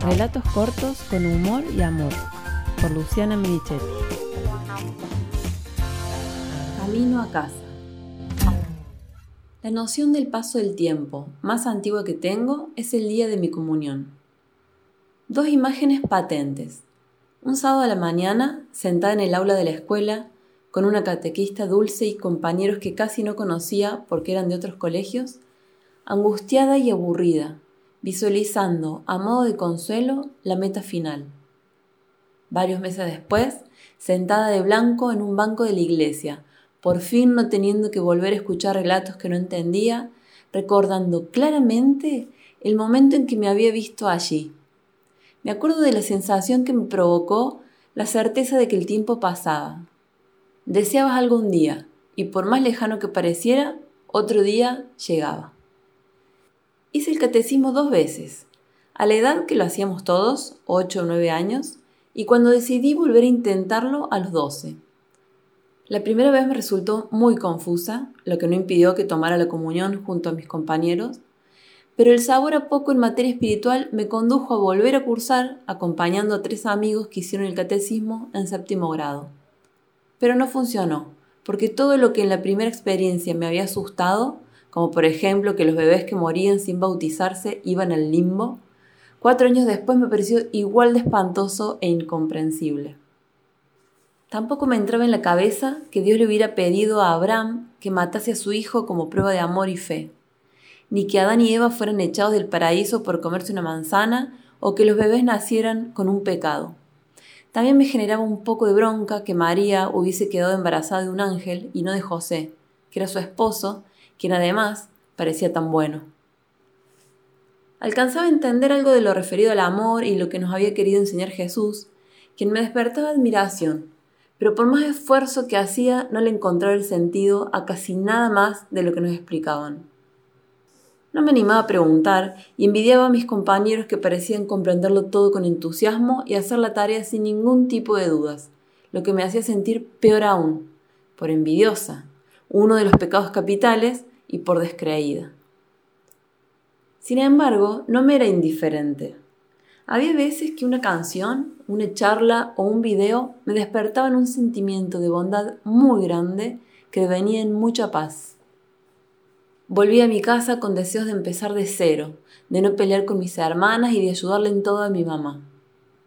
Relatos cortos con humor y amor, por Luciana Merichetti. Camino a casa. La noción del paso del tiempo más antigua que tengo es el día de mi comunión. Dos imágenes patentes. Un sábado a la mañana, sentada en el aula de la escuela, con una catequista dulce y compañeros que casi no conocía porque eran de otros colegios, angustiada y aburrida, visualizando, a modo de consuelo, la meta final. Varios meses después, sentada de blanco en un banco de la iglesia, por fin no teniendo que volver a escuchar relatos que no entendía, recordando claramente el momento en que me había visto allí. Me acuerdo de la sensación que me provocó la certeza de que el tiempo pasaba. Deseabas algún día, y por más lejano que pareciera, otro día llegaba. Hice el catecismo dos veces, a la edad que lo hacíamos todos, ocho o nueve años, y cuando decidí volver a intentarlo a los doce. La primera vez me resultó muy confusa, lo que no impidió que tomara la comunión junto a mis compañeros, pero el sabor a poco en materia espiritual me condujo a volver a cursar acompañando a tres amigos que hicieron el catecismo en séptimo grado. Pero no funcionó, porque todo lo que en la primera experiencia me había asustado como por ejemplo que los bebés que morían sin bautizarse iban al limbo, cuatro años después me pareció igual de espantoso e incomprensible. Tampoco me entraba en la cabeza que Dios le hubiera pedido a Abraham que matase a su hijo como prueba de amor y fe, ni que Adán y Eva fueran echados del paraíso por comerse una manzana o que los bebés nacieran con un pecado. También me generaba un poco de bronca que María hubiese quedado embarazada de un ángel y no de José, que era su esposo, quien además parecía tan bueno. Alcanzaba a entender algo de lo referido al amor y lo que nos había querido enseñar Jesús, quien me despertaba admiración, pero por más esfuerzo que hacía no le encontraba el sentido a casi nada más de lo que nos explicaban. No me animaba a preguntar y envidiaba a mis compañeros que parecían comprenderlo todo con entusiasmo y hacer la tarea sin ningún tipo de dudas, lo que me hacía sentir peor aún, por envidiosa, uno de los pecados capitales y por descreída. Sin embargo, no me era indiferente. Había veces que una canción, una charla o un video me despertaban un sentimiento de bondad muy grande que venía en mucha paz. Volví a mi casa con deseos de empezar de cero, de no pelear con mis hermanas y de ayudarle en todo a mi mamá.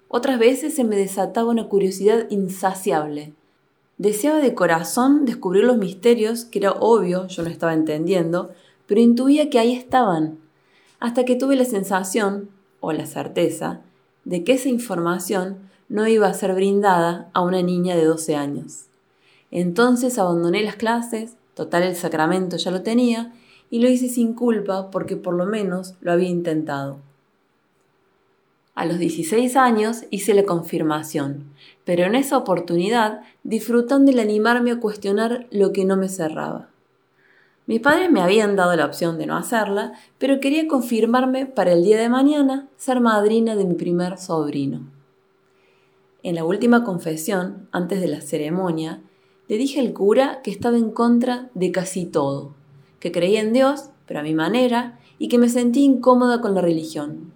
Otras veces se me desataba una curiosidad insaciable, Deseaba de corazón descubrir los misterios que era obvio yo no estaba entendiendo, pero intuía que ahí estaban, hasta que tuve la sensación, o la certeza, de que esa información no iba a ser brindada a una niña de 12 años. Entonces abandoné las clases, total el sacramento ya lo tenía, y lo hice sin culpa porque por lo menos lo había intentado. A los 16 años hice la confirmación, pero en esa oportunidad disfrutando el animarme a cuestionar lo que no me cerraba. Mis padres me habían dado la opción de no hacerla, pero quería confirmarme para el día de mañana ser madrina de mi primer sobrino. En la última confesión, antes de la ceremonia, le dije al cura que estaba en contra de casi todo, que creía en Dios, pero a mi manera, y que me sentía incómoda con la religión.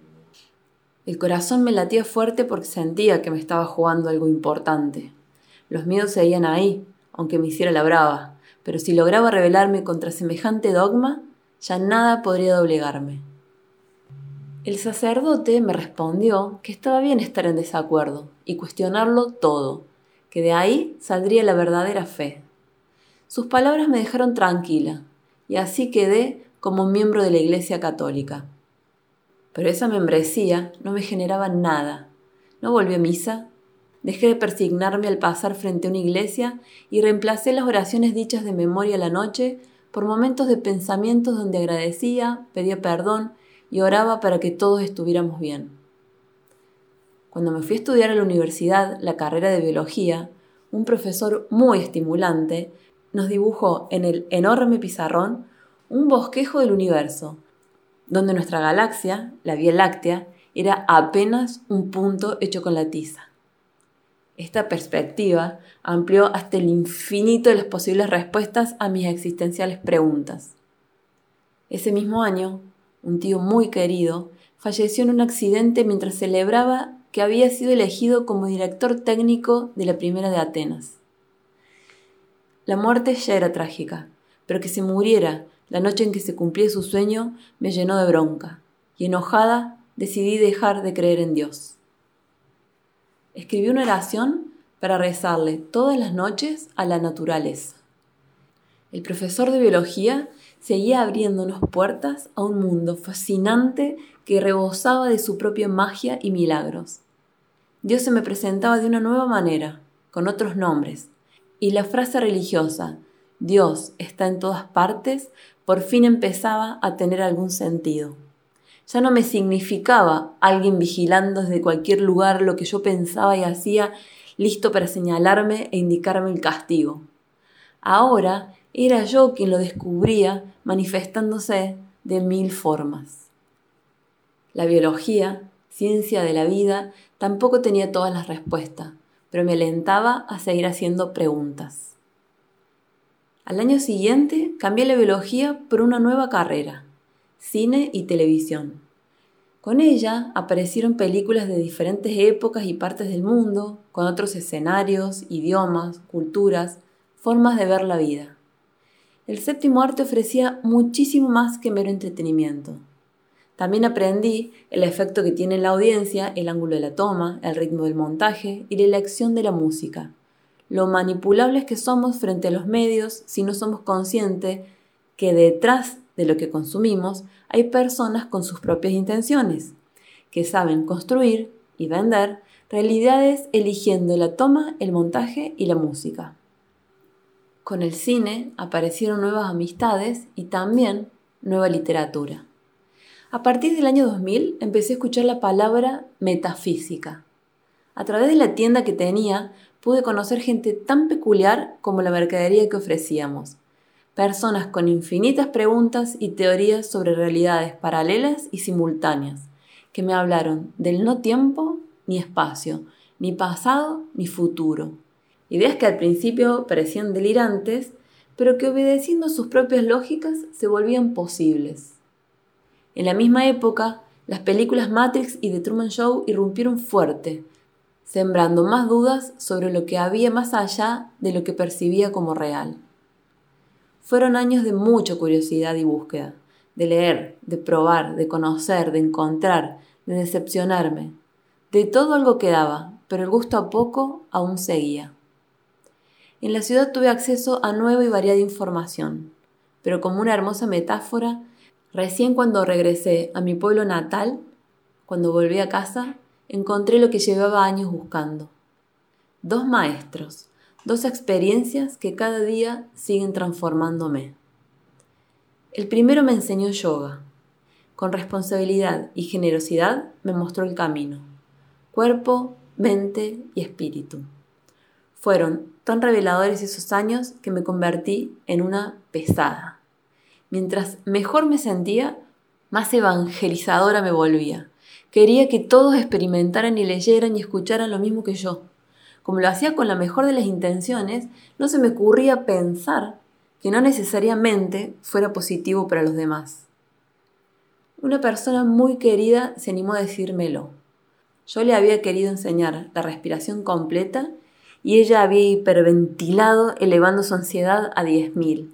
El corazón me latía fuerte porque sentía que me estaba jugando algo importante. Los miedos seguían ahí, aunque me hiciera la brava, pero si lograba rebelarme contra semejante dogma, ya nada podría doblegarme. El sacerdote me respondió que estaba bien estar en desacuerdo y cuestionarlo todo, que de ahí saldría la verdadera fe. Sus palabras me dejaron tranquila, y así quedé como miembro de la Iglesia Católica. Pero esa membresía no me generaba nada. No volví a misa, dejé de persignarme al pasar frente a una iglesia y reemplacé las oraciones dichas de memoria a la noche por momentos de pensamientos donde agradecía, pedía perdón y oraba para que todos estuviéramos bien. Cuando me fui a estudiar a la universidad la carrera de biología, un profesor muy estimulante nos dibujó en el enorme pizarrón un bosquejo del universo, donde nuestra galaxia, la Vía Láctea, era apenas un punto hecho con la tiza. Esta perspectiva amplió hasta el infinito de las posibles respuestas a mis existenciales preguntas. Ese mismo año, un tío muy querido falleció en un accidente mientras celebraba que había sido elegido como director técnico de la primera de Atenas. La muerte ya era trágica, pero que se muriera la noche en que se cumplía su sueño me llenó de bronca, y enojada decidí dejar de creer en Dios. Escribí una oración para rezarle todas las noches a la naturaleza. El profesor de biología seguía abriéndonos puertas a un mundo fascinante que rebosaba de su propia magia y milagros. Dios se me presentaba de una nueva manera, con otros nombres, y la frase religiosa, Dios está en todas partes, por fin empezaba a tener algún sentido. Ya no me significaba alguien vigilando desde cualquier lugar lo que yo pensaba y hacía, listo para señalarme e indicarme el castigo. Ahora era yo quien lo descubría manifestándose de mil formas. La biología, ciencia de la vida, tampoco tenía todas las respuestas, pero me alentaba a seguir haciendo preguntas. Al año siguiente cambié la biología por una nueva carrera, cine y televisión. Con ella aparecieron películas de diferentes épocas y partes del mundo, con otros escenarios, idiomas, culturas, formas de ver la vida. El séptimo arte ofrecía muchísimo más que mero entretenimiento. También aprendí el efecto que tiene en la audiencia el ángulo de la toma, el ritmo del montaje y la elección de la música. Lo manipulables que somos frente a los medios si no somos conscientes que detrás de lo que consumimos hay personas con sus propias intenciones, que saben construir y vender realidades eligiendo la toma, el montaje y la música. Con el cine aparecieron nuevas amistades y también nueva literatura. A partir del año 2000 empecé a escuchar la palabra metafísica. A través de la tienda que tenía pude conocer gente tan peculiar como la mercadería que ofrecíamos. Personas con infinitas preguntas y teorías sobre realidades paralelas y simultáneas, que me hablaron del no tiempo ni espacio, ni pasado ni futuro, Ideas que al principio parecían delirantes, pero que obedeciendo sus propias lógicas se volvían posibles. En la misma época, las películas Matrix y The Truman Show irrumpieron fuerte, sembrando más dudas sobre lo que había más allá de lo que percibía como real. Fueron años de mucha curiosidad y búsqueda, de leer, de probar, de conocer, de encontrar, de decepcionarme. De todo algo quedaba, pero el gusto a poco aún seguía. En la ciudad tuve acceso a nueva y variada información, pero como una hermosa metáfora, recién cuando regresé a mi pueblo natal, cuando volví a casa, encontré lo que llevaba años buscando. Dos maestros, dos experiencias que cada día siguen transformándome. El primero me enseñó yoga. Con responsabilidad y generosidad me mostró el camino. Cuerpo, mente y espíritu. Fueron tan reveladores esos años que me convertí en una pesada. Mientras mejor me sentía, más evangelizadora me volvía. Quería que todos experimentaran y leyeran y escucharan lo mismo que yo. Como lo hacía con la mejor de las intenciones, no se me ocurría pensar que no necesariamente fuera positivo para los demás. Una persona muy querida se animó a decírmelo. Yo le había querido enseñar la respiración completa y ella había hiperventilado elevando su ansiedad a 10.000.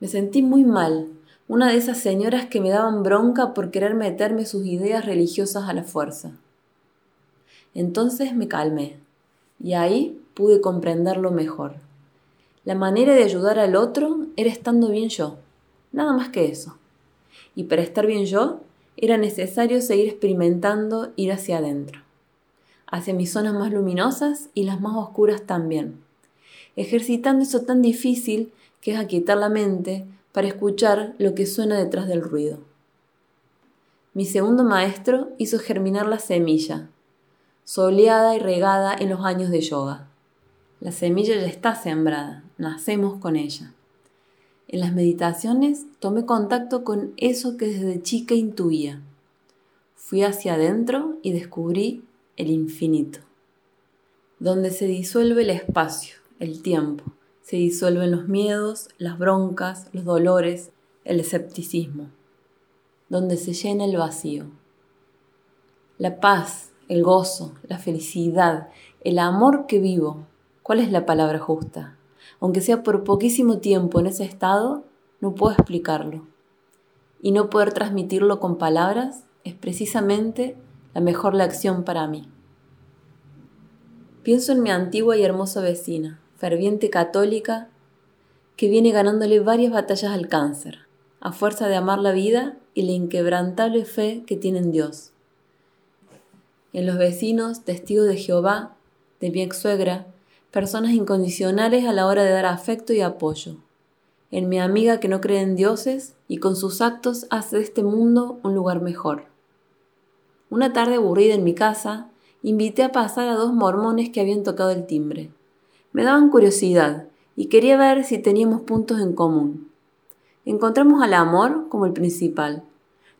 Me sentí muy mal, una de esas señoras que me daban bronca por querer meterme sus ideas religiosas a la fuerza. Entonces me calmé y ahí pude comprenderlo mejor. La manera de ayudar al otro era estando bien yo, nada más que eso. Y para estar bien yo era necesario seguir experimentando ir hacia adentro hacia mis zonas más luminosas y las más oscuras también, ejercitando eso tan difícil que es aquietar la mente para escuchar lo que suena detrás del ruido. Mi segundo maestro hizo germinar la semilla, soleada y regada en los años de yoga. La semilla ya está sembrada, nacemos con ella. En las meditaciones tomé contacto con eso que desde chica intuía. Fui hacia adentro y descubrí el infinito, donde se disuelve el espacio, el tiempo, se disuelven los miedos, las broncas, los dolores, el escepticismo. donde se llena el vacío. La paz, el gozo, la felicidad, el amor que vivo, ¿cuál es la palabra justa? Aunque sea por poquísimo tiempo en ese estado, no puedo explicarlo. Y no poder transmitirlo con palabras es precisamente la mejor lección para mí. Pienso en mi antigua y hermosa vecina, ferviente católica, que viene ganándole varias batallas al cáncer, a fuerza de amar la vida y la inquebrantable fe que tiene en Dios. En los vecinos, testigos de Jehová, de mi ex suegra, personas incondicionales a la hora de dar afecto y apoyo. En mi amiga que no cree en dioses y con sus actos hace de este mundo un lugar mejor. Una tarde aburrida en mi casa, invité a pasar a dos mormones que habían tocado el timbre. Me daban curiosidad y quería ver si teníamos puntos en común. Encontramos al amor como el principal.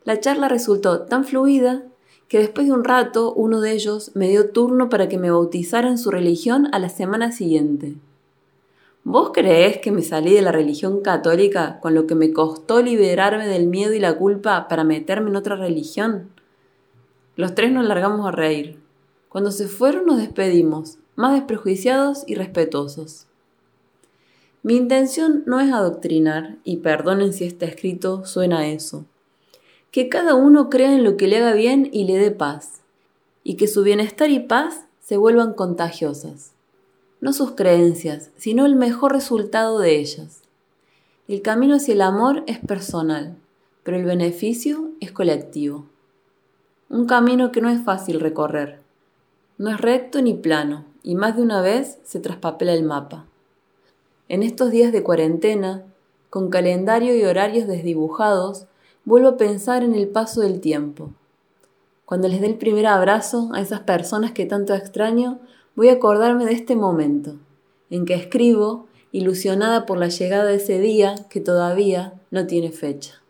La charla resultó tan fluida que después de un rato uno de ellos me dio turno para que me bautizara en su religión a la semana siguiente. ¿Vos creés que me salí de la religión católica con lo que me costó liberarme del miedo y la culpa para meterme en otra religión? Los tres nos largamos a reír. Cuando se fueron nos despedimos, más desprejuiciados y respetuosos. Mi intención no es adoctrinar, y perdonen si está escrito suena a eso. Que cada uno crea en lo que le haga bien y le dé paz, y que su bienestar y paz se vuelvan contagiosas. No sus creencias, sino el mejor resultado de ellas. El camino hacia el amor es personal, pero el beneficio es colectivo. Un camino que no es fácil recorrer. No es recto ni plano, y más de una vez se traspapela el mapa. En estos días de cuarentena, con calendario y horarios desdibujados, vuelvo a pensar en el paso del tiempo. Cuando les dé el primer abrazo a esas personas que tanto extraño, voy a acordarme de este momento, en que escribo, ilusionada por la llegada de ese día que todavía no tiene fecha.